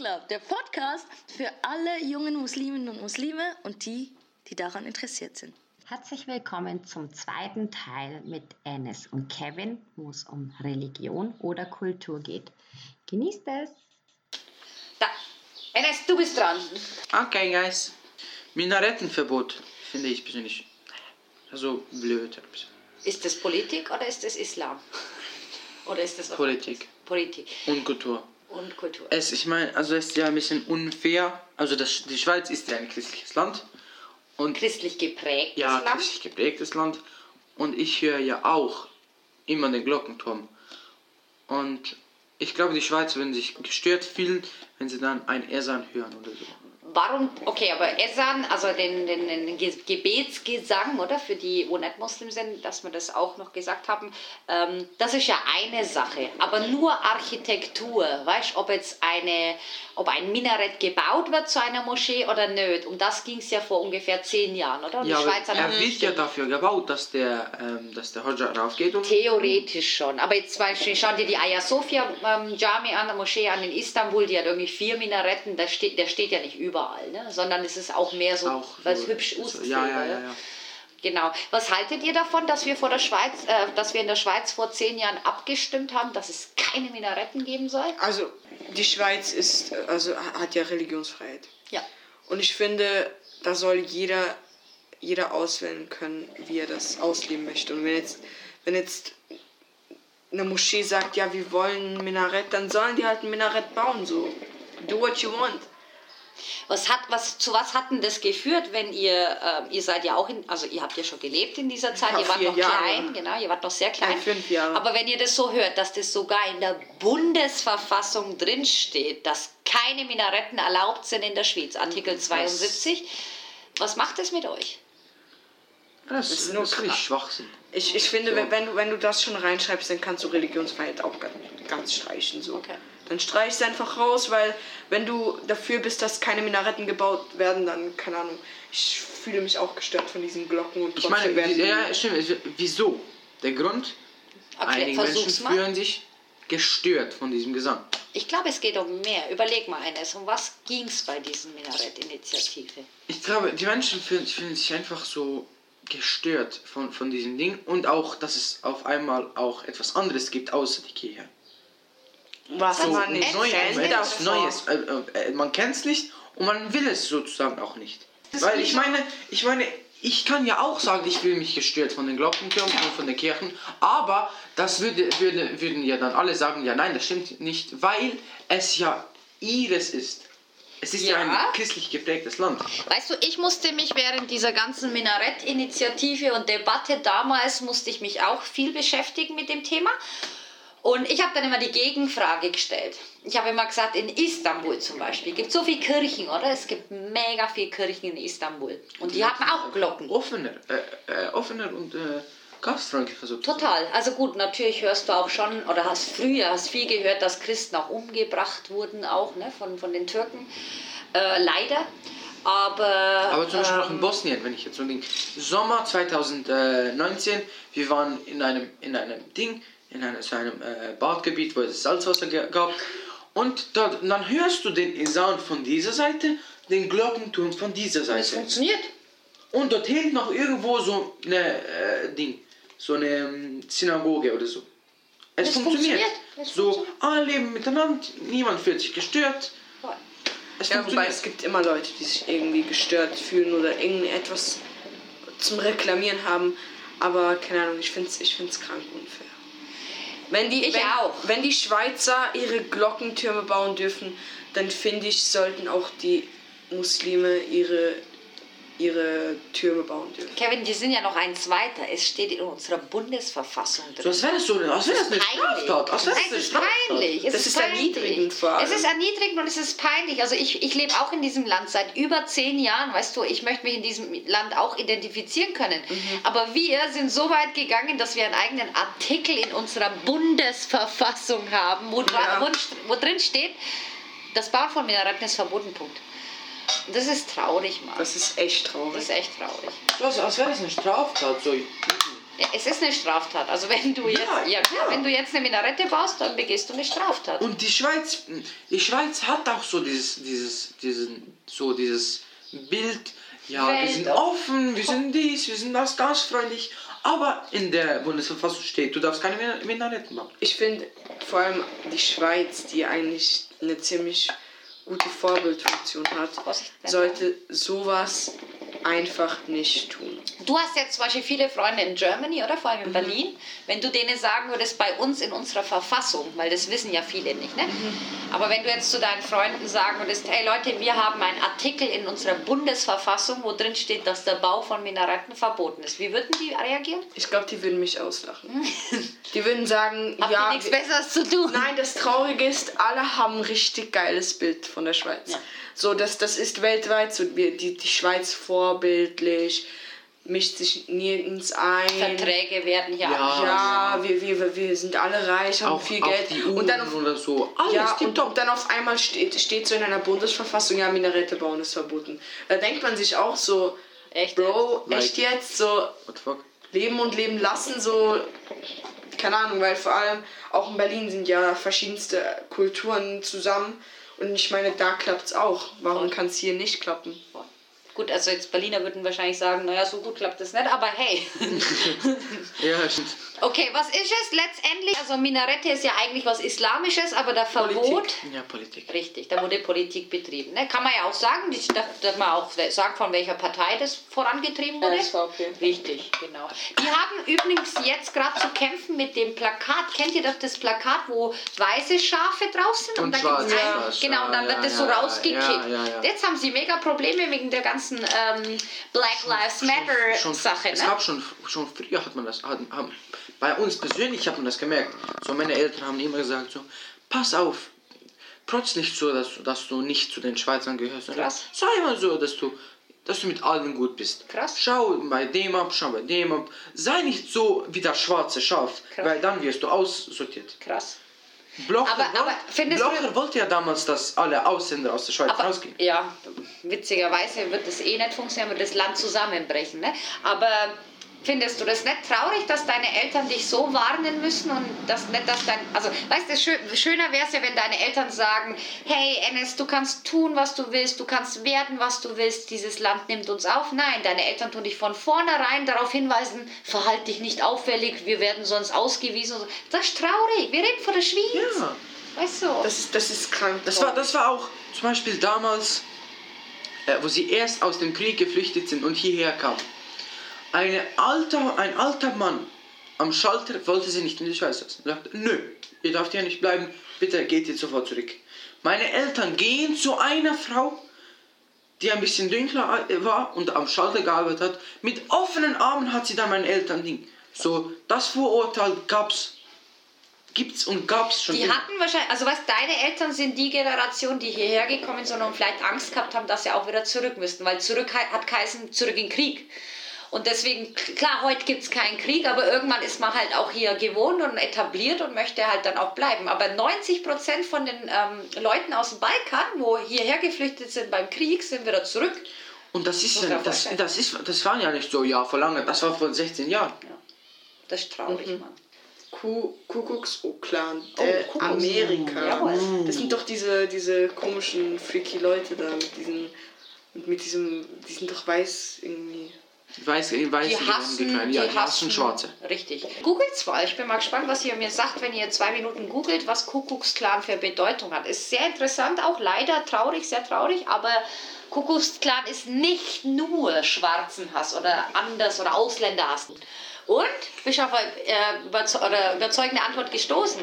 Club, der Podcast für alle jungen Musliminnen und Muslime und die, die daran interessiert sind. Herzlich willkommen zum zweiten Teil mit Enes und Kevin, wo es um Religion oder Kultur geht. Genießt es! Da, Enes, du bist dran. Okay, guys. Minarettenverbot finde ich persönlich so blöd. Ist das Politik oder ist das Islam? Oder ist das Politik Politik und Kultur. Und Kultur? Es, ich meine, also es ist ja ein bisschen unfair. Also das, die Schweiz ist ja ein christliches Land. Und Christlich geprägtes ja, Land? christlich geprägtes Land. Und ich höre ja auch immer den Glockenturm. Und ich glaube, die Schweizer würden sich gestört fühlen, wenn sie dann ein Esan hören oder so. Warum, okay, aber Esan, also den, den, den Ge- Gebetsgesang, oder, für die, wo nicht Muslim sind, dass wir das auch noch gesagt haben, ähm, das ist ja eine Sache, aber nur Architektur, weißt ob jetzt eine, ob ein Minarett gebaut wird zu einer Moschee oder nicht, um das ging es ja vor ungefähr zehn Jahren, oder? Und Ja, er wird ja dafür gebaut, dass der, ähm, dass der Hodja raufgeht. Und Theoretisch schon. Aber jetzt zum Beispiel, schau dir die Ayia Sophia ähm, Jami an, der Moschee an in Istanbul, die hat irgendwie vier Minaretten, der steht, der steht ja nicht überall, ne? sondern es ist auch mehr so, auch weil es so- hübsch so- aussieht. Ja, ja, oder? ja, ja. Genau. Was haltet ihr davon, dass wir vor der Schweiz, äh, dass wir in der Schweiz vor zehn Jahren abgestimmt haben, dass es keine Minaretten geben soll? Also, die Schweiz ist, also hat ja Religionsfreiheit. Ja. Und ich finde, da soll jeder, jeder auswählen können, wie er das ausleben möchte. Und wenn jetzt, wenn jetzt eine Moschee sagt, ja, wir wollen ein Minarett, dann sollen die halt ein Minarett bauen, so. Do what you want. Was hat, was, zu was hat denn das geführt, wenn ihr, ähm, ihr seid ja auch in, also ihr habt ja schon gelebt in dieser Zeit, Ja, ihr wart noch Jahre. klein, genau, ihr wart noch sehr klein. Ja, fünf Jahre. Aber wenn ihr das so hört, dass das sogar in der Bundesverfassung drinsteht, dass keine Minaretten erlaubt sind in der Schweiz, Artikel 72, was macht das mit euch? Das, ist ist nur das ist wirklich. Schwachsinn. Ich, ich finde, wenn, wenn, du, wenn du das schon reinschreibst, dann kannst du Religionsfreiheit auch ganz, ganz streichen. So. Okay. Dann streich es einfach raus, weil wenn du dafür bist, dass keine Minaretten gebaut werden, dann, keine Ahnung, ich fühle mich auch gestört von diesen Glocken und Ich trotzdem meine, werden ja, stimmt. es- Wieso? Der Grund? Okay, Einige Menschen mal. fühlen sich gestört von diesem Gesang. Ich glaube, es geht um mehr. Überleg mal eines. Um was ging es bei diesen Minarett-Initiative? Ich glaube, die Menschen fühlen, fühlen sich einfach so gestört von, von diesem Ding und auch, dass es auf einmal auch etwas anderes gibt außer die Kirche. Was So, man nicht Neues, kennt etwas. Neues. Äh, äh, äh, man kennt es nicht und man will es sozusagen auch nicht. Weil ich meine, ich meine, ich kann ja auch sagen, ich fühle mich gestört von den Glockentürmen und von den Kirchen, aber das würde, würde, würden ja dann alle sagen, ja nein, das stimmt nicht, weil es ja ihres ist. Es ist ja, Ja. ein christlich geprägtes Land. Weißt du, ich musste mich während dieser ganzen Minarett-Initiative und Debatte damals, musste ich mich auch viel beschäftigen mit dem Thema. Und ich habe dann immer die Gegenfrage gestellt. Ich habe immer gesagt, in Istanbul zum Beispiel gibt es so viele Kirchen, oder? Es gibt mega viele Kirchen in Istanbul. Und die haben auch Glocken. Offener, äh, äh, offener und äh, gastfreundlicher sozusagen. Total. Also gut, natürlich hörst du auch schon, oder hast früher hast viel gehört, dass Christen auch umgebracht wurden, auch ne, von, von den Türken. Äh, leider. Aber, Aber zum Beispiel auch in ähm, Bosnien, wenn ich jetzt so denke, Sommer 2019, wir waren in einem, in einem Ding, in einem, so einem äh, Badgebiet, wo es Salzwasser gab. Und dort, dann hörst du den Sound von dieser Seite, den Glockenturm von dieser Es Seite. funktioniert. Und dort hinten noch irgendwo so eine äh, Ding, so eine ähm, Synagoge oder so. Es, Es funktioniert. funktioniert. Es so, funktioniert. alle leben miteinander, niemand fühlt sich gestört. Voll. Es Ja, wobei es gibt immer Leute, die sich irgendwie gestört fühlen oder irgendetwas zum Reklamieren haben. Aber keine Ahnung, ich finde es ich find's krank unfair. Wenn die, Ich wenn, auch. wenn die Schweizer ihre Glockentürme bauen dürfen, dann finde ich, sollten auch die Muslime ihre, ihre Türme bauen dürfen. Kevin, die sind ja noch ein zweiter. Es steht in unserer Bundesverfassung drin. So, als wäre das so, als wäre das eine Straftat. Als wäre Nein, das eine es ist Straftat. peinlich. Es Das ist peinlich. erniedrigend vor allem. Es ist erniedrigend und es ist peinlich. Also ich, ich lebe auch in diesem Land seit über zehn Jahren. Weißt du, ich möchte mich in diesem Land auch identifizieren können. Mhm. Aber wir sind so weit gegangen, dass wir einen eigenen Artikel in unserer Bundesverfassung haben, wo, Ja. wo, wo drin steht, das Bauen von Minaretten ist verboten. Punkt. Das ist traurig, Mann. Das ist echt Das traurig. ist echt traurig. Was, als wäre das eine Straftat. So. Ja, es ist eine Straftat. Also wenn du jetzt, Ja, ja, klar, ja. wenn du jetzt eine Minarette baust, dann begehst du eine Straftat. Und die Schweiz, die Schweiz hat auch so dieses, dieses, diesen, so dieses Bild, ja, wir Welt- sind offen, wir sind dies, wir sind das, gastfreundlich. Aber in der Bundesverfassung steht, du darfst keine Min- Minaretten bauen. Ich finde vor allem die Schweiz, die eigentlich eine ziemlich gute Vorbildfunktion hat, sollte sowas einfach nicht tun. Du hast jetzt zum Beispiel viele Freunde in Germany, oder? Vor allem Mhm. in Berlin. Wenn du denen sagen würdest, bei uns in unserer Verfassung, weil das wissen ja viele nicht, ne? Mhm. Aber wenn du jetzt zu deinen Freunden sagen würdest, hey Leute, wir haben einen Artikel in unserer Bundesverfassung, wo drin steht, dass der Bau von Minaretten verboten ist. Wie würden die reagieren? Ich glaube, die würden mich auslachen. die würden sagen, Habt ja, nichts Besseres zu tun? Nein, das Traurige ist, alle haben ein richtig geiles Bild von der Schweiz. Ja. So, das, das ist weltweit so. Wir, die, die Schweiz vorbildlich, mischt sich nirgends ein. Verträge werden hier Ja. abgeschlossen. Ja, wir, wir, wir sind alle reich, haben Auch, viel auch Geld. die und dann Uhren auf, oder so. Alles ja, und tipptopp. dann auf einmal steht, steht so in einer Bundesverfassung, ja, Minarette bauen ist verboten. Da denkt man sich auch so, Echt? Bro, Like- echt jetzt? So, What the fuck? leben und leben lassen, so, keine Ahnung, weil vor allem auch in Berlin sind ja verschiedenste Kulturen zusammen und ich meine, da klappt's auch. Warum kann es hier nicht klappen? Gut, also jetzt Berliner würden wahrscheinlich sagen, naja, so gut klappt das nicht, aber hey. Ja, stimmt. Okay, was ist es letztendlich? Also Minarette ist ja eigentlich was Islamisches, aber der Verbot... Ja, Politik. Richtig, da wurde Politik betrieben. Ne? Kann man ja auch sagen, darf, darf man auch sagen, von welcher Partei das vorangetrieben wurde? SVP. Richtig, genau. Die haben übrigens jetzt gerade zu kämpfen mit dem Plakat. Kennt ihr doch das Plakat, wo weiße Schafe drauf sind? Und dann gibt's schwarze ein, Schafe. Genau, und dann Ja, wird das ja, so ja, rausgekickt. ja, ja, ja. Jetzt haben sie mega Probleme wegen der ganzen ähm, Black Lives Matter schon, Sache. Es Ne? gab schon, schon früher hat man das, hat, haben, bei uns persönlich hat man das gemerkt. So meine Eltern haben immer gesagt so, pass auf, protz nicht so, dass, du- dass du nicht zu den Schweizern gehörst. Krass. Sei immer so, dass du, dass du mit allen gut bist. Krass. Schau bei dem ab, schau bei dem ab. Sei nicht so wie das schwarze Schaf, Krass. weil dann wirst du aussortiert. Krass. Blocher, Aber- aber wollt- findest du- Blocher wollte ja damals, dass alle Ausländer aus der Schweiz Aber, rausgehen. ja, witzigerweise wird das eh nicht funktionieren, wird das Land zusammenbrechen. Ne? Aber findest du das nicht traurig, dass deine Eltern dich so warnen müssen und das nicht, dass dein, also weißt du, schö schöner wäre es ja, wenn deine Eltern sagen, hey Enes, du kannst tun, was du willst, du kannst werden, was du willst, dieses Land nimmt uns auf. Nein, deine Eltern tun dich von vornherein darauf hinweisen, verhalt dich nicht auffällig, wir werden sonst ausgewiesen. und so. Das ist traurig, wir reden von der Schweiz. Ja. Weißt du? Das ist, das ist krank. Das war, das war auch zum Beispiel damals, äh, wo sie erst aus dem Krieg geflüchtet sind und hierher kamen. Eine alter, ein alter Mann am Schalter wollte sie nicht in die Schweiz lassen. Er sagte, nö, ihr dürft hier nicht bleiben, bitte geht jetzt sofort zurück. Meine Eltern gehen zu einer Frau, die ein bisschen dunkler äh, war und am Schalter gearbeitet hat. Mit offenen Armen hat sie dann meinen Eltern Ding. So, das Vorurteil gab's, gibt's und gab's schon Die immer. hatten wahrscheinlich, also was deine Eltern sind die Generation, die hierher gekommen sind und vielleicht Angst gehabt haben, dass sie auch wieder zurück müssten, weil zurück hat geheißen, zurück in den Krieg. Und deswegen, klar, heute gibt es keinen Krieg, aber irgendwann ist man halt auch hier gewohnt und etabliert und möchte halt dann auch bleiben. Aber 90 Prozent von den ähm, Leuten aus dem Balkan, wo hierher geflüchtet sind beim Krieg, sind wieder zurück. Und das ist, ja, das, das ist, das waren ja nicht so ja vor lange, das war vor 16 Jahren. Das ist traurig, Mhm. Mann. Ku Kuckucksklan, Oh, äh, Kuckucks- Amerika. Jawohl. Das sind doch diese, diese komischen, freaky Leute da mit diesen, mit, mit diesem, die sind doch weiß irgendwie. Weiß, weiß Die hassen, ja, die die hassen Schwarze. Richtig. Googelt's mal. Ich bin mal gespannt, was ihr mir sagt, wenn ihr zwei Minuten googelt, was Kuckucksklan für Bedeutung hat. Ist sehr interessant, auch leider traurig, sehr traurig, aber Kuckucksklan ist nicht nur Schwarzenhass oder anders oder Ausländerhass. Und bist du auf eine äh, überzeugende Antwort gestoßen?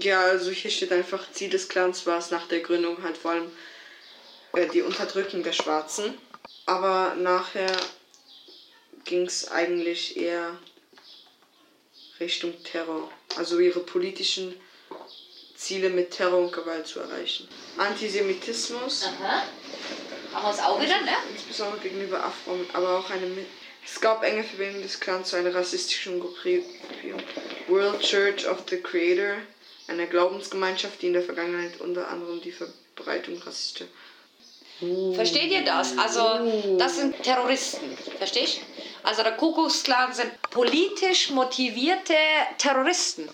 Ja, also hier steht einfach, Ziel des Clans war es nach der Gründung halt vor allem äh, die Unterdrückung der Schwarzen. Aber nachher ging es eigentlich eher Richtung Terror. Also ihre politischen Ziele mit Terror und Gewalt zu erreichen. Antisemitismus, Aha. Machen wir es auch wieder, ne? insbesondere gegenüber Afro, aber auch eine es gab enge Verbindungen des Clans zu einer rassistischen Gruppierung. World Church of the Creator, einer Glaubensgemeinschaft, die in der Vergangenheit unter anderem die Verbreitung rassistischer Versteht ihr das? Also, das sind Terroristen. Verstehst Also, der Kuckucksklan sind politisch motivierte Terroristen.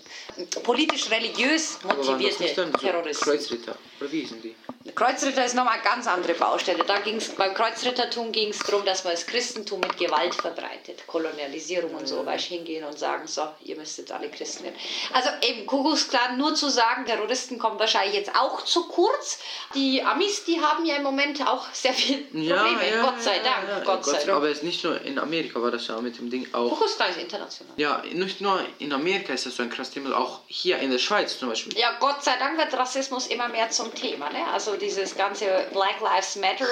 Politisch-religiös motivierte Terroristen. Kreuzritter? Oder wie sind die? Kreuzritter ist nochmal eine ganz andere Baustelle. Da ging's, beim Kreuzrittertum ging es darum, dass man das Christentum mit Gewalt verbreitet. Kolonialisierung und so, weißt du, hingehen und sagen, so, ihr müsst jetzt alle Christen werden. Also eben, Kuckucksklan, nur zu sagen, Terroristen kommen wahrscheinlich jetzt auch zu kurz. Die Amis, die haben ja im Moment auch sehr viele Probleme, Gott sei Dank. ja, Gott sei Dank. Aber es ist nicht nur in Amerika, war das ja mit dem Ding auch. Kuckucksklan ist international. Ja, nicht nur in Amerika ist das so ein krasses Thema, auch hier in der Schweiz zum Beispiel. Ja, Gott sei Dank wird Rassismus immer mehr zum Thema. Ne? Also dieses ganze Black Lives Matter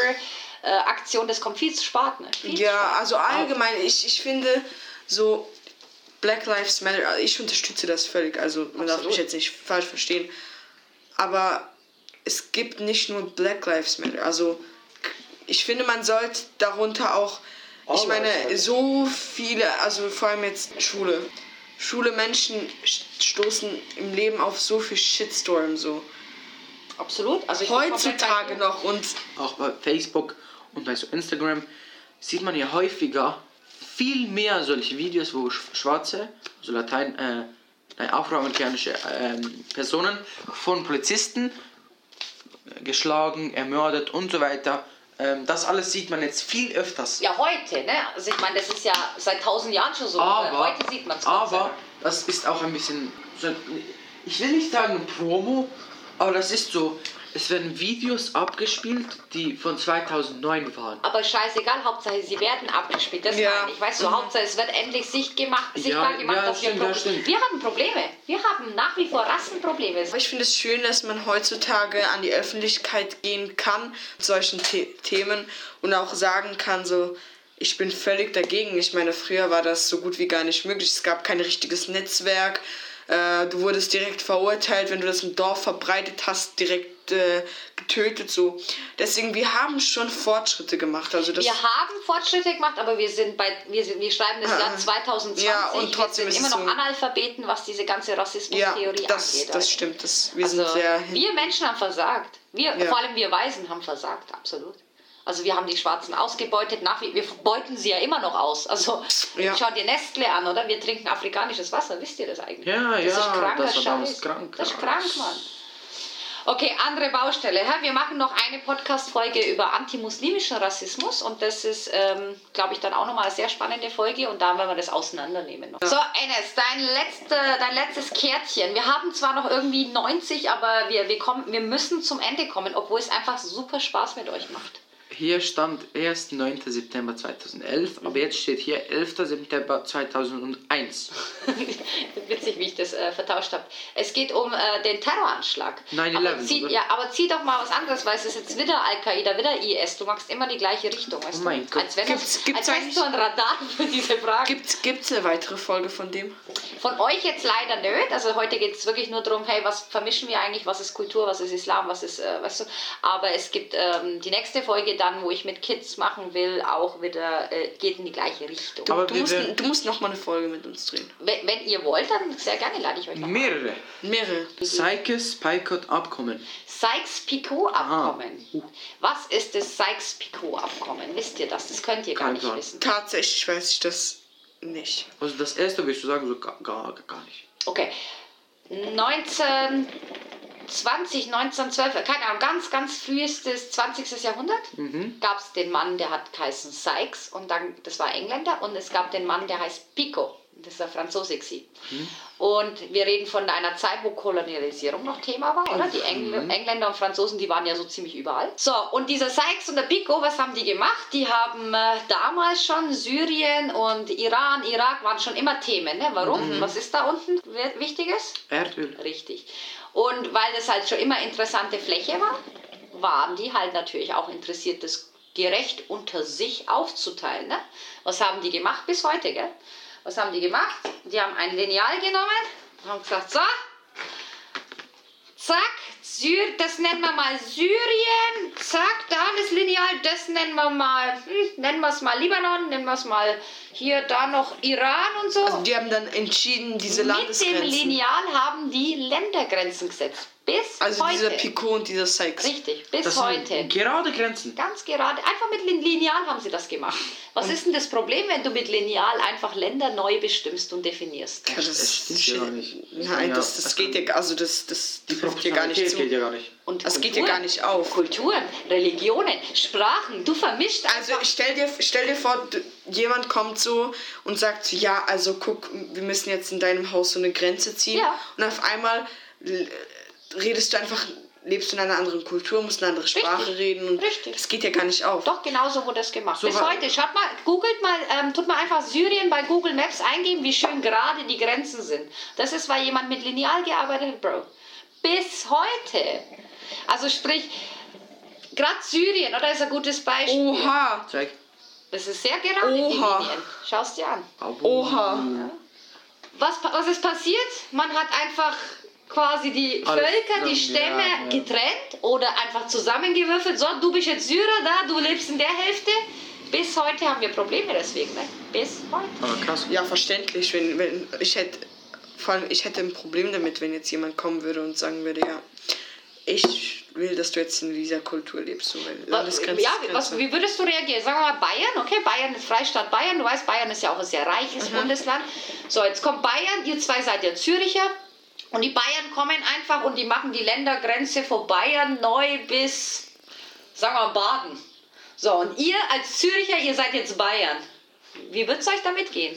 äh, Aktion, das kommt viel zu spät. Ne? Viel Ja, spät. also allgemein, ich, ich finde so Black Lives Matter, also ich unterstütze das völlig, also man darf Absolut. mich jetzt nicht falsch verstehen, aber es gibt nicht nur Black Lives Matter, also ich finde, man sollte darunter auch, ich meine, so viele, also vor allem jetzt Schule, Schule Menschen st- stoßen im Leben auf so viel Shitstorm so. Absolut. Also ich Heutzutage noch und Auch bei Facebook und bei so Instagram sieht man ja häufiger viel mehr solche Videos, wo Sch- Schwarze, also Latein, äh, nein, afroamerikanische ähm, Personen von Polizisten äh, geschlagen, ermordet und so weiter. Ähm, das alles sieht man jetzt viel öfters. Ja, heute, ne? Also ich meine, das ist ja seit tausend Jahren schon so. aber, heute sieht man es. aber das ist auch ein bisschen, so, ich will nicht sagen Promo, aber das ist so, es werden Videos abgespielt, die von 2009 waren. Aber scheißegal, Hauptsache sie werden abgespielt. Das Ja. meine ich. Weißt du, Hauptsache es wird endlich sicht gemacht, sichtbar Ja, gemacht, ja, dass wir, stimmt, ja, Proble- stimmt. wir haben Probleme. Wir haben nach wie vor Rassenprobleme. Aber ich finde es schön, dass man heutzutage an die Öffentlichkeit gehen kann mit solchen The Themen und auch sagen kann, so, ich bin völlig dagegen. Ich meine, früher war das so gut wie gar nicht möglich. Es gab kein richtiges Netzwerk. Äh, du wurdest direkt verurteilt, wenn du das im Dorf verbreitet hast, direkt äh, getötet. So. Deswegen, wir haben schon Fortschritte gemacht. Also das, Wir haben Fortschritte gemacht, aber wir sind bei wir, sind, wir schreiben das Jahr 2020. Ja, und trotzdem wir sind immer noch so- Analphabeten, was diese ganze ja, Rassismustheorie das, angeht. das also. stimmt. Das, wir Also, sind sehr wir Menschen haben versagt. Wir, Ja. Vor allem wir Weisen haben versagt, absolut. Also wir haben die Schwarzen ausgebeutet, nach wie, wir beuten sie ja immer noch aus. Also Ja. schau dir Nestle an, oder? Wir trinken afrikanisches Wasser, wisst ihr das eigentlich? Ja, das ja, ist kranker das Scheiß. krank, Das ist krank, Mann. Okay, andere Baustelle. Wir machen noch eine Podcast-Folge über antimuslimischen Rassismus und das ist, ähm, glaube ich, dann auch nochmal eine sehr spannende Folge und da werden wir das auseinandernehmen. Noch. So, Enes, dein, letzte, dein letztes Kärtchen. Wir haben zwar noch irgendwie 90, aber wir, wir, kommen, wir müssen zum Ende kommen, obwohl es einfach super Spaß mit euch macht. Hier stand erst 9. September 2011, aber jetzt steht hier 11. September 2001. Witzig, wie ich das äh, vertauscht habe. Es geht um äh, den Terroranschlag. 9/11, aber zieh, oder? ja, aber zieh doch mal was anderes, weil es ist jetzt wieder Al-Qaida, wieder IS. Du machst immer die gleiche Richtung. Weißt Oh mein du? Gott. Als wenn Gibt's- gibt's als wärst du ein Radar für diese Frage. Gibt gibt's eine weitere Folge von dem? Von euch jetzt leider nicht. Also heute geht es wirklich nur darum, hey, was vermischen wir eigentlich? Was ist Kultur, was ist Islam, was ist, äh, weißt du? Aber es gibt ähm, die nächste Folge dann, wo ich mit Kids machen will, auch wieder, äh, geht in die gleiche Richtung. Du, Aber du, musst, du musst noch mal eine Folge mit uns drehen. Wenn, wenn ihr wollt, dann sehr gerne lade ich euch noch. Mehrere. Mehrere. Sykes-Picot-Abkommen. Sykes-Picot-Abkommen. Was ist das Sykes-Picot-Abkommen? Wisst ihr das? Das könnt ihr gar Kein nicht Plan. wissen. Tatsächlich weiß ich das nicht. Also das erste würdest du sagen, so gar, gar, gar nicht. Okay. 1920, 1912, keine Ahnung, ganz, ganz frühestes 20. Jahrhundert gab es den Mann, der hat geheißen Sykes und dann, das war Engländer und es gab den Mann, der heißt Picot. Das ist der Franzose. gewesen. Und wir reden von einer Zeit, wo Kolonialisierung noch Thema war, oder? Die Engl Engländer und Franzosen, die waren ja so ziemlich überall. So, und dieser Sykes und der Picot, was haben die gemacht? Die haben äh, damals schon Syrien und Iran, Irak waren schon immer Themen. Ne? Warum? Was ist da unten wi- Wichtiges? Erdöl. Richtig. Und weil das halt schon immer interessante Fläche war, waren die halt natürlich auch interessiert, das gerecht unter sich aufzuteilen. Ne? Was haben die gemacht bis heute? Gell? Was haben die gemacht? Die haben ein Lineal genommen und haben gesagt, so, zack, Syr das nennen wir mal Syrien. Zack, da ist Lineal. Das nennen wir mal, hm, nennen wir es mal Libanon, nennen wir es mal hier, da noch Iran und so. Also die haben dann entschieden, diese Mit dem Landesgrenzen. Lineal haben die Ländergrenzen gesetzt. Bis Also heute. dieser Picot und dieser Sykes. Richtig, bis Das heute. sind gerade Grenzen. Ganz gerade, einfach mit Lin- Lineal haben sie das gemacht. Was ist denn das Problem, wenn du mit Lineal einfach Länder neu bestimmst und definierst? Ja, das, Das stimmt ja gar nicht. Nein, Ja, das, das das geht ja, also das, das Die trifft hier gar nicht Proportionalität zu. geht ja gar nicht. Und Das geht ja Kultur- gar nicht auf. Kulturen, Religionen, Sprachen, du vermischt Also einfach. stell dir, stell dir vor, jemand kommt so und sagt so, ja, also guck, wir müssen jetzt in deinem Haus so eine Grenze ziehen. Ja. Und auf einmal redest du einfach, lebst du in einer anderen Kultur, musst eine andere Sprache Richtig. reden und Richtig. das geht ja gar nicht auf. Doch, genauso wurde es gemacht. So Bis heute. Schaut mal, googelt mal, ähm, tut mal einfach Syrien bei Google Maps eingeben, wie schön gerade die Grenzen sind. Das ist, weil jemand mit Lineal gearbeitet hat, Bro. Bis heute. Also sprich, gerade Syrien, oder ist ein gutes Beispiel. Oha! Zeig. Das ist sehr gerade, die Oha. Linien. Schau es dir an. Oha! Was, pa- was ist passiert? Man hat einfach quasi die Alles Völker, die Stämme ja, ja. getrennt oder einfach zusammengewürfelt. So, du bist jetzt Syrer da, du lebst in der Hälfte. Bis heute haben wir Probleme deswegen, ne? Bis heute. Aber krass. Ja, verständlich, wenn, wenn ich hätte, vor allem ich hätte ein Problem damit, wenn jetzt jemand kommen würde und sagen würde, ja, ich will, dass du jetzt in dieser Kultur lebst, so, weil Landesgrenze ja, was, wie würdest du reagieren? Sagen wir mal Bayern, okay? Bayern ist Freistaat Bayern. Du weißt, Bayern ist ja auch ein sehr reiches Mhm. Bundesland. So, jetzt kommt Bayern, ihr zwei seid ja Züricher. Und die Bayern kommen einfach und die machen die Ländergrenze von Bayern neu bis, sagen wir mal, Baden. So, und ihr als Züricher, ihr seid jetzt Bayern. Wie wird es euch damit gehen?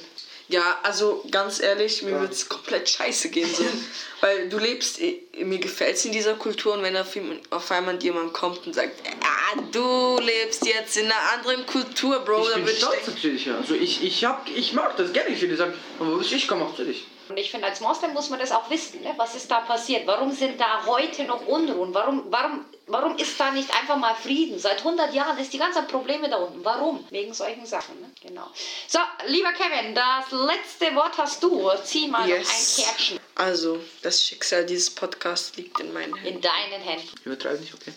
Ja, also ganz ehrlich, mir wird es komplett scheiße gehen. So. Weil du lebst, mir gefällt es in dieser Kultur und wenn auf, einmal jemand kommt und sagt, ah, du lebst jetzt in einer anderen Kultur, Bro, Ich dann bin würde ich stolz natürlich, ja. Also ich, ich, hab, ich mag das gerne. Ich würde sagen, aber ich komme auch zu dich. Und ich finde, als Moslem muss man das auch wissen. Ne? Was ist da passiert? Warum sind da heute noch Unruhen? Warum, warum, warum ist da nicht einfach mal Frieden? Seit 100 Jahren ist die ganzen Probleme da unten. Warum? Wegen solchen Sachen. Ne? Genau. So, lieber Kevin, das letzte Wort hast du. Zieh mal noch yes. ein Kärtchen Also, das Schicksal dieses Podcasts liegt in meinen Händen. in deinen Händen. Übertreib nicht, okay?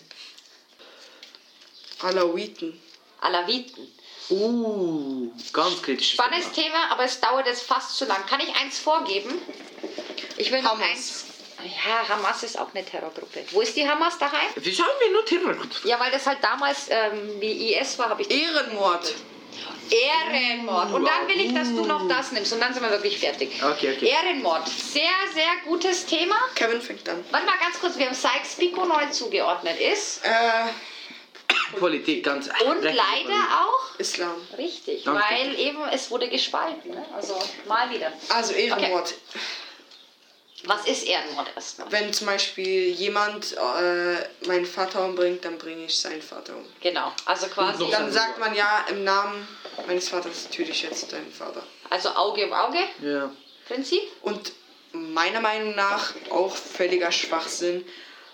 Alawiten. Alawiten. Uh, ganz kritisch. Spannendes Thema, aber es dauert jetzt fast zu lang. Kann ich eins vorgeben? Ich will noch Hamas. eins. Ja, Hamas ist auch eine Terrorgruppe. Wo ist die Hamas daheim? Wieso haben wir nur Terror? Ja, weil das halt damals ähm, wie IS war, habe ich Ehrenmord. Ehrenmord. Und dann will ich, dass du noch das nimmst. Und dann sind wir wirklich fertig. Okay, okay. Ehrenmord. Sehr, sehr gutes Thema. Kevin fängt an. Warte mal ganz kurz, wir haben Sykes Pico neu zugeordnet ist. Äh, Politik, ganz. Und leider auch. Islam. Richtig, Danke. weil eben es wurde gespalten. Ne? Also mal wieder. Also Ehrenmord. Was ist Ehrenmord erstmal? Wenn zum Beispiel jemand äh, meinen Vater umbringt, dann bringe ich seinen Vater um. Genau, also quasi, Und Dann sagt man ja, im Namen meines Vaters töte ich jetzt deinen Vater. also Auge um Auge Ja. Prinzip. Und meiner Meinung nach auch völliger Schwachsinn,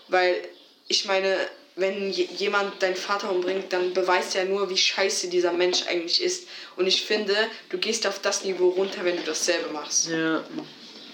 weil ich meine, wenn je- jemand deinen Vater umbringt, dann beweist er nur, wie scheiße dieser Mensch eigentlich ist. Und ich finde, du gehst auf das Niveau runter, wenn du dasselbe machst. Ja.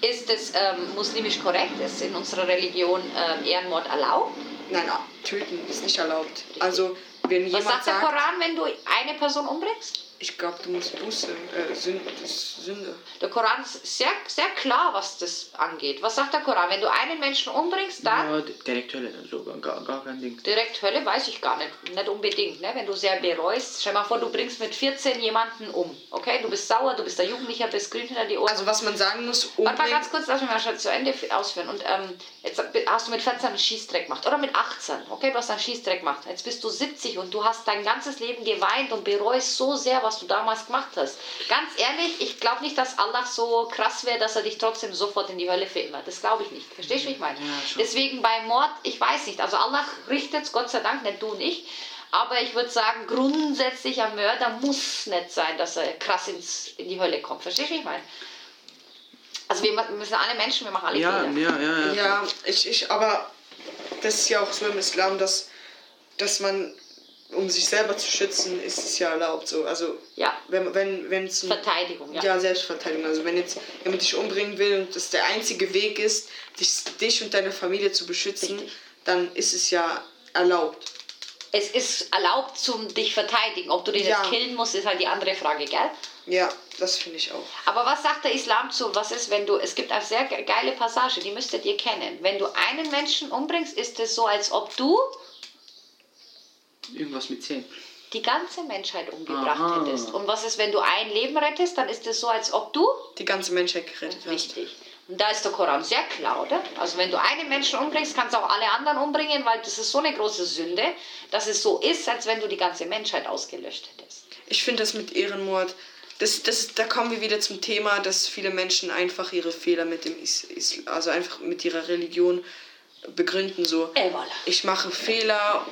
Ist es ähm, muslimisch korrekt? Ist in unserer Religion ähm, Ehrenmord erlaubt? Nein, ah, töten ist nicht erlaubt. Also, wenn Was jemand sagt der sagt, Koran, wenn du eine Person umbringst? Ich glaube, du musst Buße, äh, Sünde, das ist Sünde. Der Koran ist sehr, sehr klar, was das angeht. Was sagt der Koran? Wenn du einen Menschen umbringst, dann ja, direkt Hölle, so, gar, gar kein Ding. direkt Hölle, weiß ich gar nicht. Nicht unbedingt. Ne? Wenn du sehr bereust, stell mal vor, du bringst mit 14 jemanden um. Okay, du bist sauer, du bist der Jugendlicher, bist grün hinter die Ohren. Also, was man sagen muss, Warte mal umbringen, ganz kurz, lass mich mal schon zu Ende ausführen. Und ähm, jetzt hast du mit 14 einen Schießdreck gemacht. Oder mit 18. Okay, du hast einen Schießdreck gemacht. Jetzt bist du 70 und du hast dein ganzes Leben geweint und bereust so sehr, was du damals gemacht hast. Ganz ehrlich, ich glaube nicht, dass Allah so krass wäre, dass er dich trotzdem sofort in die Hölle für immer. Das glaube ich nicht. Verstehst du, wie ich meine? Deswegen bei Mord, ich weiß nicht. Also Allah richtet es, Gott sei Dank, nicht du nicht. Aber ich würde sagen, grundsätzlich ein Mörder muss nicht sein, dass er krass ins, in die Hölle kommt. Verstehst du, wie ich meine? Also wir, wir sind alle Menschen, wir machen alle Ja, Fehler. ja, ja, ja. Ja, ich, ich, aber das ist ja auch so im Islam, dass, dass man, um sich selber zu schützen, ist es ja erlaubt so. Also, Ja. wenn wenn wenn es Verteidigung, ja. ja. Selbstverteidigung. Also, wenn jetzt jemand dich umbringen will und das der einzige Weg ist, dich, dich und deine Familie zu beschützen, Richtig. dann ist es ja erlaubt. Es ist erlaubt zum dich verteidigen. Ob du den Ja. jetzt killen musst, ist halt die andere Frage, gell? Ja, das finde ich auch. Aber was sagt der Islam zu? Was ist, wenn du. Es gibt eine sehr ge- geile Passage, die müsstet ihr kennen. Wenn du einen Menschen umbringst, ist es so, als ob du Irgendwas mit 10. die ganze Menschheit umgebracht Aha. hättest. Und was ist, wenn du ein Leben rettest, dann ist es so, als ob du. Die ganze Menschheit gerettet hast. Richtig. Und da ist der Koran sehr klar, oder? Also wenn du einen Menschen umbringst, kannst du auch alle anderen umbringen, weil das ist so eine große Sünde, dass es so ist, als wenn du die ganze Menschheit ausgelöscht hättest. Ich finde das mit Ehrenmord, das, das, da kommen wir wieder zum Thema, dass viele Menschen einfach ihre Fehler mit dem Is, Is, also einfach mit ihrer Religion begründen so. Ich mache Fehler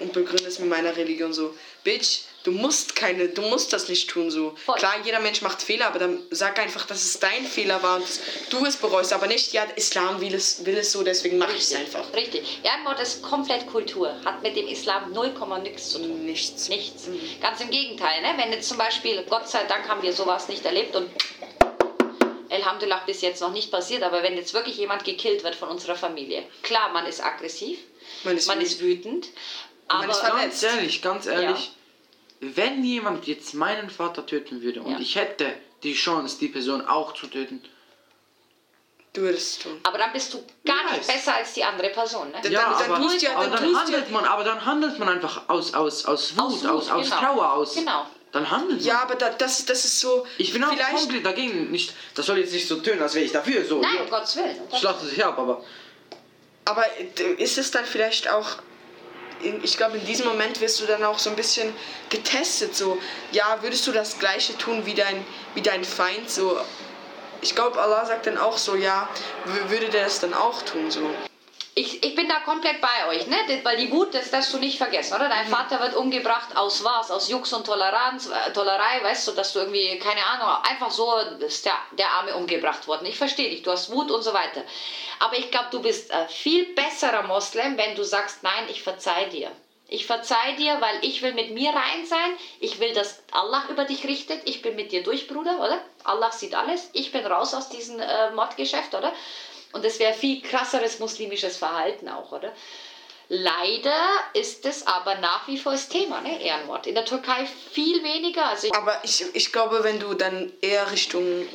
und begründe es mit meiner Religion so. Bitch, du musst keine, du musst das nicht tun so. Voll. Klar, jeder Mensch macht Fehler, aber dann sag einfach, dass es dein Fehler war und du es bereust, aber nicht, ja, Islam will es, will es so, deswegen mache ich es einfach. Richtig. Ehrenmord ist komplett Kultur, hat mit dem Islam 0, nichts zu tun. Nichts. Nichts. Ganz im Gegenteil. Ne? Wenn jetzt zum Beispiel, Gott sei Dank haben wir sowas nicht erlebt und Alhamdulillah bis jetzt noch nicht passiert, aber wenn jetzt wirklich jemand gekillt wird von unserer Familie, klar, man ist aggressiv, Man ist man ist wütend, aber man ist verletzt. Ganz ehrlich, ganz ehrlich, wenn jemand jetzt meinen Vater töten würde und Ja. ich hätte die Chance, die Person auch zu töten, Du würdest es tun. Aber dann bist du gar nicht besser als die andere Person. Ne? Dann- ja, dann aber, tust du ja- aber dann dann handelt ja- man, aber dann handelt man einfach aus aus aus Wut, Aus aus Wut, aus, genau. Trauer, aus. Genau. Dann handelt man. Ja, aber da, das, das ist so. Ich bin auch vielleicht, komplett dagegen. Nicht, das soll jetzt nicht so tönen, als wäre ich dafür. So, Nein, ja, um Gottes Willen. um sich ab, aber Aber äh, ist es dann vielleicht auch, in, ich glaube, in diesem Moment wirst du dann auch so ein bisschen getestet. So, ja, würdest du das Gleiche tun wie dein, wie dein Feind? So, ich glaube, Allah sagt dann auch so, ja, würde der das dann auch tun? So. Ich, ich bin da komplett bei euch, ne? Weil die Wut, das darfst du nicht vergessen, oder? Dein Vater wird umgebracht aus was? Aus Jux und Toleranz, äh, Tollerei, weißt du, dass du irgendwie, keine Ahnung, einfach so ist der, der Arme umgebracht worden. Ich verstehe dich, du hast Wut und so weiter. Aber ich glaube, du bist ein viel besserer Moslem, wenn du sagst, nein, ich verzeih dir. Ich verzeih dir, weil ich will mit mir rein sein. Ich will, dass Allah über dich richtet. Ich bin mit dir durch, Bruder, oder? Allah sieht alles. Ich bin raus aus diesem äh, Mordgeschäft, oder? Und das wäre viel krasseres muslimisches Verhalten auch, oder? Leider ist es aber nach wie vor das Thema, ne? Ehrenmord. In der Türkei viel weniger. Also Aber ich, ich glaube, wenn du dann eher Richtung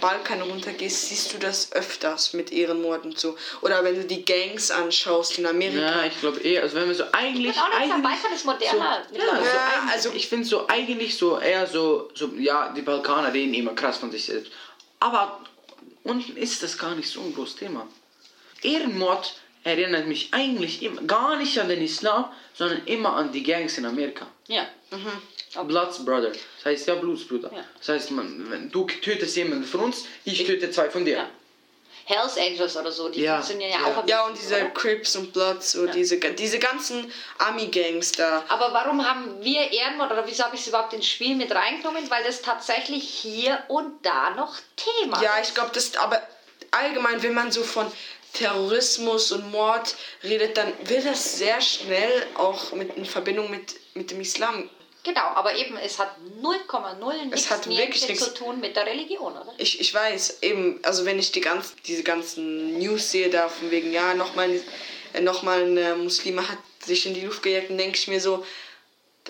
Balkan runtergehst, siehst du das öfters mit Ehrenmorden so. Oder wenn du die Gangs anschaust in Amerika. ja, ich glaube eher, also wenn wir so eigentlich, Ich auch nicht sagen, eigentlich Balkan ist moderner. So, ja, so Ja, eigentlich, also- ich finde so eigentlich so eher so, so, ja, die Balkaner reden immer krass von sich selbst. Aber unten ist das gar nicht so ein großes Thema. Ehrenmord erinnert mich eigentlich immer, gar nicht an den Islam, sondern immer an die Gangs in Amerika. Ja. Bloods Brother. Das heißt ja Blutsbruder. Ja. Das heißt, man, wenn du tötest jemanden von uns, ich töte zwei von dir. Ja. Hells Angels oder so, die Ja, funktionieren ja, ja. auch Ja, und diese oder? Crips und Bloods, so diese, diese ganzen Army-Gangs da. Aber warum haben wir Ehrenmord oder wieso habe ich es überhaupt ins Spiel mit reingenommen? Weil das tatsächlich hier und da noch Thema Ja, ist. ich glaube, das aber allgemein, wenn man so von Terrorismus und Mord redet, dann wird das sehr schnell auch mit in Verbindung mit, mit dem Islam. Genau, aber eben, es hat 0,0 nichts nichts- zu tun mit der Religion, oder? Ich, ich weiß, eben, also wenn ich die ganz, diese ganzen News sehe, da von wegen, ja, nochmal noch mal ein äh, Muslime hat sich in die Luft gejagt, dann denke ich mir so,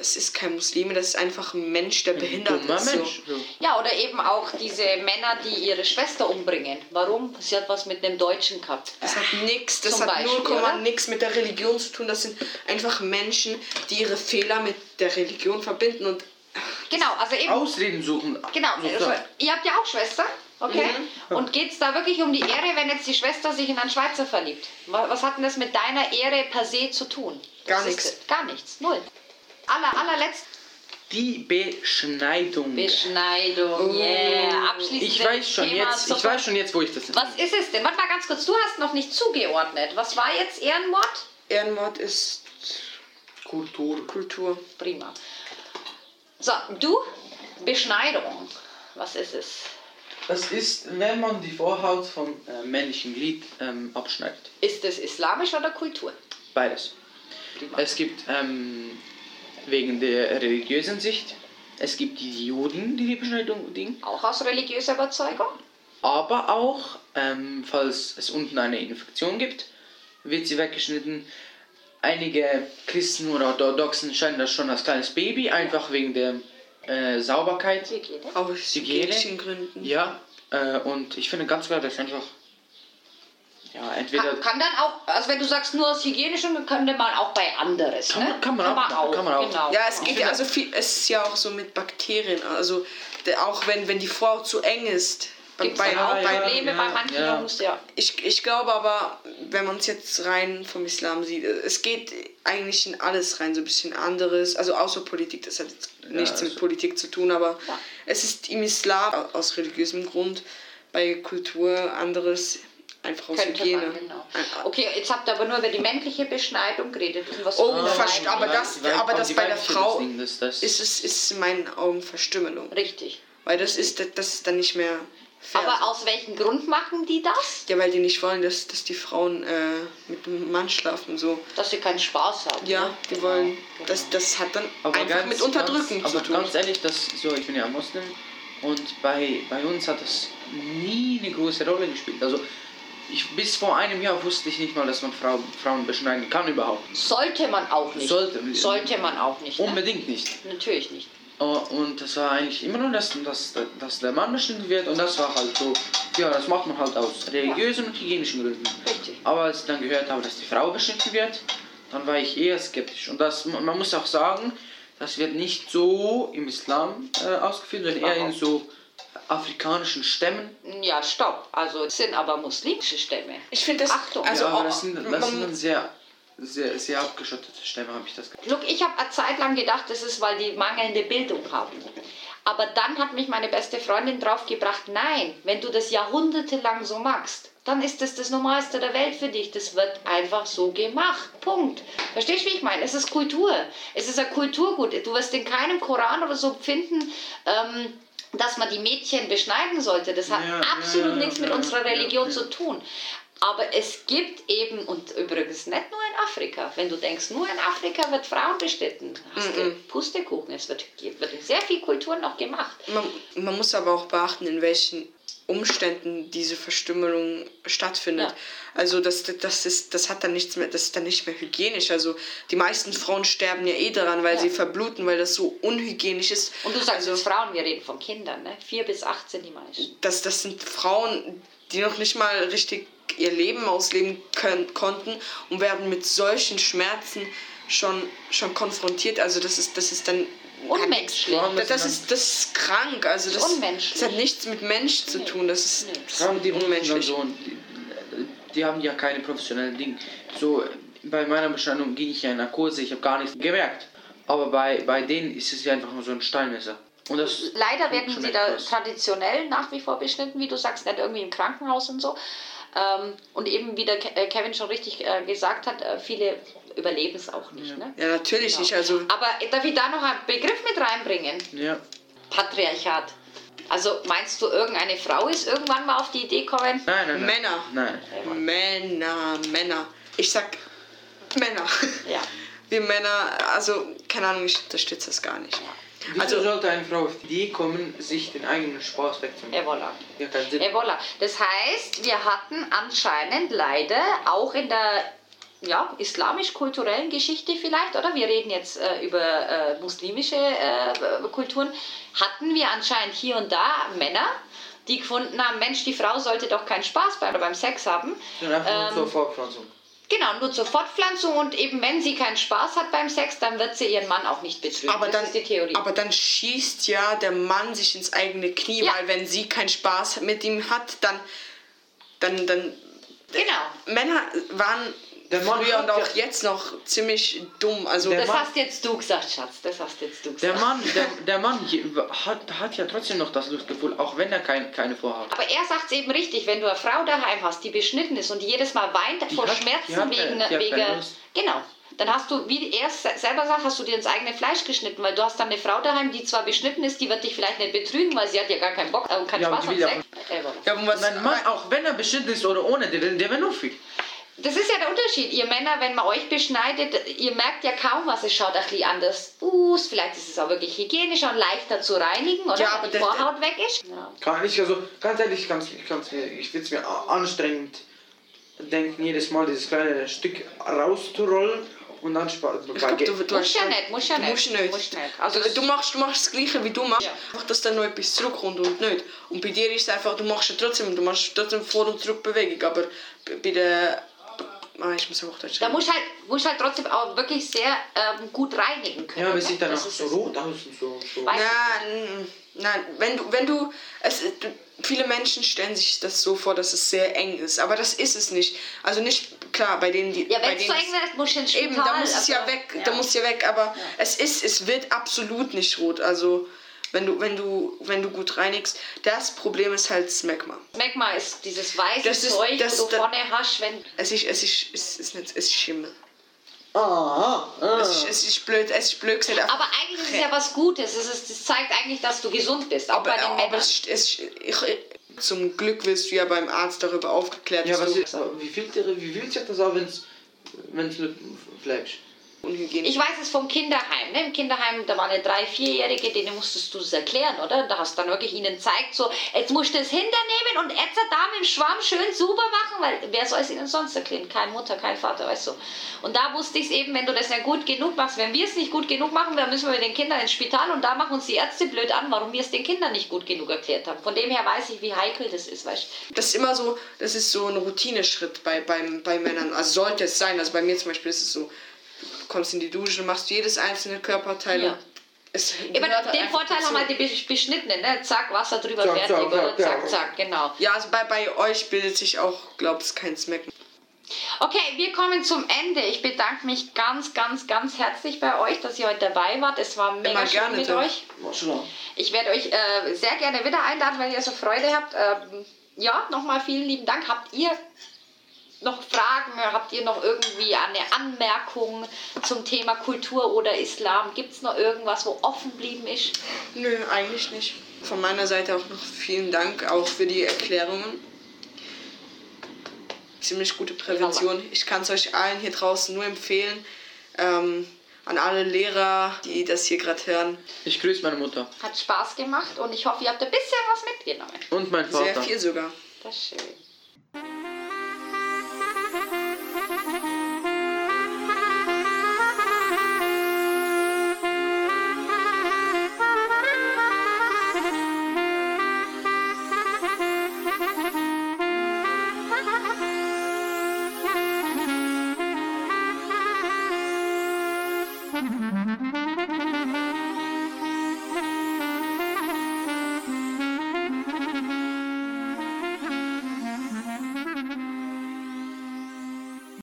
das ist kein Muslime, das ist einfach ein Mensch, der behindert Dummer ist. So. Mensch. So. Ja, oder eben auch diese Männer, die ihre Schwester umbringen. Warum? Sie hat was mit einem Deutschen gehabt. Das hat nichts, das Zum hat Beispiel, 0, oder? nichts mit der Religion zu tun. Das sind einfach Menschen, die ihre Fehler mit der Religion verbinden. Und Genau, also eben. Ausreden suchen. Genau, also, ihr habt ja auch Schwester, okay? Und geht es da wirklich um die Ehre, wenn jetzt die Schwester sich in einen Schweizer verliebt? Wa- Was hat denn das mit deiner Ehre per se zu tun? Gar nichts. Gar nichts, null. Aller, allerletzt Die Beschneidung. Beschneidung, yeah. Abschließend Ich weiß schon Thema jetzt, ich weiß schon jetzt, wo ich das. Was ist es denn? Warte mal ganz kurz, du hast noch nicht zugeordnet. Was war jetzt Ehrenmord? Ehrenmord ist Kultur. Kultur. Prima. So, du? Beschneidung. Was ist es? Das ist, wenn man die Vorhaut vom äh, männlichen Glied ähm, abschneidet. Ist es islamisch oder Kultur? Beides. Es gibt ähm, wegen der religiösen Sicht, es gibt die Juden, die die Beschneidung dingen, Auch aus religiöser Überzeugung? aber auch, ähm, falls es unten eine Infektion gibt, wird sie weggeschnitten. Einige Christen oder Orthodoxen scheinen das schon als kleines Baby, einfach wegen der äh, Sauberkeit. Hygiene. Aus Hygiene. hygienischen Gründen. Ja, äh, und ich finde ganz klar, das ist einfach. Ja, entweder. Kann, kann dann auch, also wenn du sagst nur aus hygienischem, könnte man auch bei anderes. Kann ne? man- kann man auch machen, kann man auch. Genau. Ja, es geht ja also viel, es ist ja auch so mit Bakterien. Also auch wenn, wenn die Frau zu eng ist. Bei, Gibt es bei, dann auch bei, Probleme ja, bei manchen ja. Jungs, ja. ich, ich glaube aber, wenn man es jetzt rein vom Islam sieht, es geht eigentlich in alles rein, so ein bisschen anderes. Also außer Politik, das hat jetzt nichts mit also- Politik zu tun, aber es ist im Islam aus religiösem Grund, bei Kultur anderes, einfach aus Könnte Hygiene. man, genau. Okay, jetzt habt ihr aber nur über die männliche Beschneidung geredet. Und was Oh, verst- aber das- aber das bei der Frau Ist es ist in meinen Augen Verstümmelung. Richtig. Weil das ist, das ist dann nicht mehr fair. Aber aus welchem Grund machen die das? Ja, weil die nicht wollen, dass, dass die Frauen äh, mit dem Mann schlafen. So. Dass sie keinen Spaß haben. Ja, ne? die Genau, wollen. genau. Das, das hat dann Aber einfach ganz, mit Unterdrücken ganz, zu aber tun. ganz ehrlich, das, so, ich bin ja Muslim und bei, bei uns hat das nie eine große Rolle gespielt. Also ich, bis vor einem Jahr wusste ich nicht mal, dass man Frau, Frauen beschneiden kann überhaupt. Sollte man auch nicht. Sollte. Sollte man auch nicht. Ne? Unbedingt nicht. Natürlich nicht. Äh, Und das war eigentlich immer nur, dass, dass, dass der Mann beschnitten wird und das war halt so, ja, das macht man halt aus religiösen und hygienischen Gründen. Richtig. Aber als ich dann gehört habe, dass die Frau beschnitten wird, dann war ich eher skeptisch. Und das, man muss auch sagen, das wird nicht so im Islam äh, ausgeführt, sondern eher in so afrikanischen Stämmen. Ja, stopp. Also es sind aber muslimische Stämme. Ich finde das. Achtung. Also ja, aber auch- das sind, das sind dann sehr, sehr, sehr abgeschottete Stämme, habe ich das Gefühl. Look, ich habe eine Zeit lang gedacht, das ist, weil die mangelnde Bildung haben. Aber dann hat mich meine beste Freundin draufgebracht, nein, wenn du das jahrhundertelang so machst, dann ist das das Normalste der Welt für dich. Das wird einfach so gemacht. Punkt. Verstehst du, wie ich meine? Es ist Kultur. Es ist ein Kulturgut. Du wirst in keinem Koran oder so finden, ähm, dass man die Mädchen beschneiden sollte. Das hat Ja, absolut ja, nichts mit unserer Religion zu tun. Aber es gibt eben, und übrigens nicht nur in Afrika, wenn du denkst, nur in Afrika wird Frauen beschnitten, hast du Pustekuchen, es wird, wird in sehr viel Kulturen noch gemacht. Man, man muss aber auch beachten, in welchen Umständen diese Verstümmelung stattfindet. Ja. Also das, das, ist, das hat dann nichts mehr, das ist dann nicht mehr hygienisch. Also die meisten Frauen sterben ja eh daran, weil Ja. sie verbluten, weil das so unhygienisch ist. Und du sagst also, Frauen, wir reden von Kindern, ne? Vier bis 18 die meisten. das, das sind Frauen, die noch nicht mal richtig ihr Leben ausleben können, konnten und werden mit solchen Schmerzen schon, schon konfrontiert. Also das ist, das ist dann Unmenschlich. Das, das, ist, das ist krank. Also das, Unmenschlich. das hat nichts mit Mensch zu tun. Das ist, Nee. das die ist dann unmenschlich. so die, die haben ja keine professionellen Dinge. So, bei meiner Beschneidung ging ich ja in Narkose, ich habe gar nichts gemerkt. Aber bei, bei denen ist es ja einfach nur so ein Steinmesser. Und das Leider werden sie da was. traditionell nach wie vor beschnitten, wie du sagst, nicht irgendwie im Krankenhaus und so. Ähm, und eben, wie der äh, Kevin schon richtig äh, gesagt hat, äh, viele überleben es auch nicht. Ne? Ja, natürlich nicht. Also Aber darf ich da noch einen Begriff mit reinbringen? Ja. Patriarchat. Also meinst du, irgendeine Frau ist irgendwann mal auf die Idee gekommen? Nein, nein, nein. Männer. Nein. Männer, Männer. Ich sag Männer. Ja. Wir Männer, also keine Ahnung, ich unterstütze das gar nicht. Wieso Also- sollte eine Frau auf die Idee kommen, sich den eigenen Spaß wegzunehmen? Et voilà. Ja, voilà. Das heißt, wir hatten anscheinend leider auch in der ja, islamisch-kulturellen Geschichte vielleicht, oder? Wir reden jetzt äh, über äh, muslimische äh, Kulturen. Hatten wir anscheinend hier und da Männer, die gefunden haben, Mensch, die Frau sollte doch keinen Spaß beim, beim Sex haben. Einfach Ähm, nur zur Fortpflanzung. Genau, nur zur Fortpflanzung und eben wenn sie keinen Spaß hat beim Sex, dann wird sie ihren Mann auch nicht betrügen. Aber das dann, ist die Theorie. aber dann schießt ja der Mann sich ins eigene Knie, Ja. weil wenn sie keinen Spaß mit ihm hat, dann, dann, dann genau. Männer waren Der Mann früher und auch ja- jetzt noch ziemlich dumm. Also Der Das Mann- hast jetzt du gesagt, Schatz. Das hast jetzt du gesagt. Der Mann, der, der Mann hat, hat ja trotzdem noch das Lustgefühl, auch wenn er kein, keine vorhat. Aber er sagt es eben richtig, wenn du eine Frau daheim hast, die beschnitten ist und jedes Mal weint vor hat- die Schmerzen hat keine- wegen. keine wegen genau. Dann hast du, wie er selber sagt, hast du dir ins eigene Fleisch geschnitten, weil du hast dann eine Frau daheim, die zwar beschnitten ist, die wird dich vielleicht nicht betrügen, weil sie hat ja gar keinen Bock äh, und keinen Ja, Spaß ja Sex. Äh, ja, und was, Und ein Mann, auch wenn er beschnitten ist oder ohne, der will, der will nur viel. Das ist ja der Unterschied. Ihr Männer, wenn man euch beschneidet, ihr merkt ja kaum was. Es schaut ein bisschen anders aus. Vielleicht ist es auch wirklich hygienischer und leichter zu reinigen, oder? Ja, aber Wenn die das- Vorhaut weg ist. Ja. Kann ich, also ganz ehrlich, ganz, mir, ich finde es mir anstrengend, denken, jedes Mal dieses kleine Stück rauszurollen und dann spart glaub, du, du Musst ja nicht, musst ja du nicht. Musst nicht. Musst nicht. Also es- du, machst, du machst das Gleiche, wie du machst. Ja. Einfach, dass dann noch etwas zurückkommt und nicht. Und bei dir ist es einfach, du machst ja trotzdem, du machst trotzdem Vor- und Zurückbewegung. Aber bei bei der... Ah, ich muss Hochdeutsch Da reden. musst halt, musst halt trotzdem auch wirklich sehr ähm, gut reinigen können. Ja, aber es ne? sieht dann auch ist so es. rot aus und so. so. Weiß- Nein, nein, wenn du, wenn du, es, du, viele Menschen stellen sich das so vor, dass es sehr eng ist, aber das ist es nicht. Also nicht, klar, bei denen, die, Ja, bei wenn es denen so eng wird, musst du ins Eben, Spital. da muss es ja also, weg, da muss ja weg, aber es ist, es wird absolut nicht rot. Also wenn du, wenn du, wenn du gut reinigst, das Problem ist halt Smegma. Smegma ist dieses weiße Das ist- Zeug, das- wo du vorne hast, wenn... Es ist, es ist, es ist nicht, es ist Schimmel. Ah, ah. Es ist, es ist blöd, es ist blöd gesagt. Aber eigentlich ist es ja was Gutes. Es, ist, es zeigt eigentlich, dass du gesund bist, auch aber, bei den aber Männern. es, es, ich, zum Glück wirst du ja beim Arzt darüber aufgeklärt, Ja, was ist, wie fühlt, dir- wie fühlt sich das an, wenn's, wenn's nicht fleckst? Unhygienisch Ich weiß es vom Kinderheim. Ne? Im Kinderheim, da waren ja drei, vierjährige, denen musstest du das erklären, oder? Da hast du dann wirklich ihnen gezeigt, so, jetzt musst du es hinternehmen und jetzt da mit dem Schwamm schön sauber machen, weil wer soll es ihnen sonst erklären? Kein Mutter, kein Vater, weißt du. Und da wusste ich es eben, wenn du das nicht gut genug machst, wenn wir es nicht gut genug machen, dann müssen wir mit den Kindern ins Spital und da machen uns die Ärzte blöd an, warum wir es den Kindern nicht gut genug erklärt haben. Von dem her weiß ich, wie heikel das ist, weißt du. Das ist immer so, das ist so ein Routineschritt bei, beim, bei Männern. Also sollte es sein. Also bei mir zum Beispiel ist es so, kommst in die Dusche, machst jedes einzelne Körperteil. Ja. Es gehört halt den Vorteil dazu. haben halt die Besch- Beschnittenen, ne? Zack, Wasser drüber, Zack, fertig, zack, oder? zack, Zack, genau. Ja, also bei, bei euch bildet sich auch, glaubt es kein Smack. Okay, wir kommen zum Ende. Ich bedanke mich ganz, ganz, ganz herzlich bei euch, dass ihr heute dabei wart. Es war mega Immer schön gerne, mit doch. euch. Ich werde euch äh, sehr gerne wieder einladen, wenn ihr so Freude habt. Ähm, ja, nochmal vielen lieben Dank. Habt ihr noch Fragen? Habt ihr noch irgendwie eine Anmerkung zum Thema Kultur oder Islam? Gibt es noch irgendwas, wo offen geblieben ist? Nö, eigentlich nicht. Von meiner Seite auch noch vielen Dank, auch für die Erklärungen. Ziemlich gute Prävention. Ich kann es euch allen hier draußen nur empfehlen. Ähm, an alle Lehrer, die das hier gerade hören. Ich grüße meine Mutter. Hat Spaß gemacht und ich hoffe, ihr habt ein bisschen was mitgenommen. Und mein Sehr Vater. viel sogar. Das ist schön.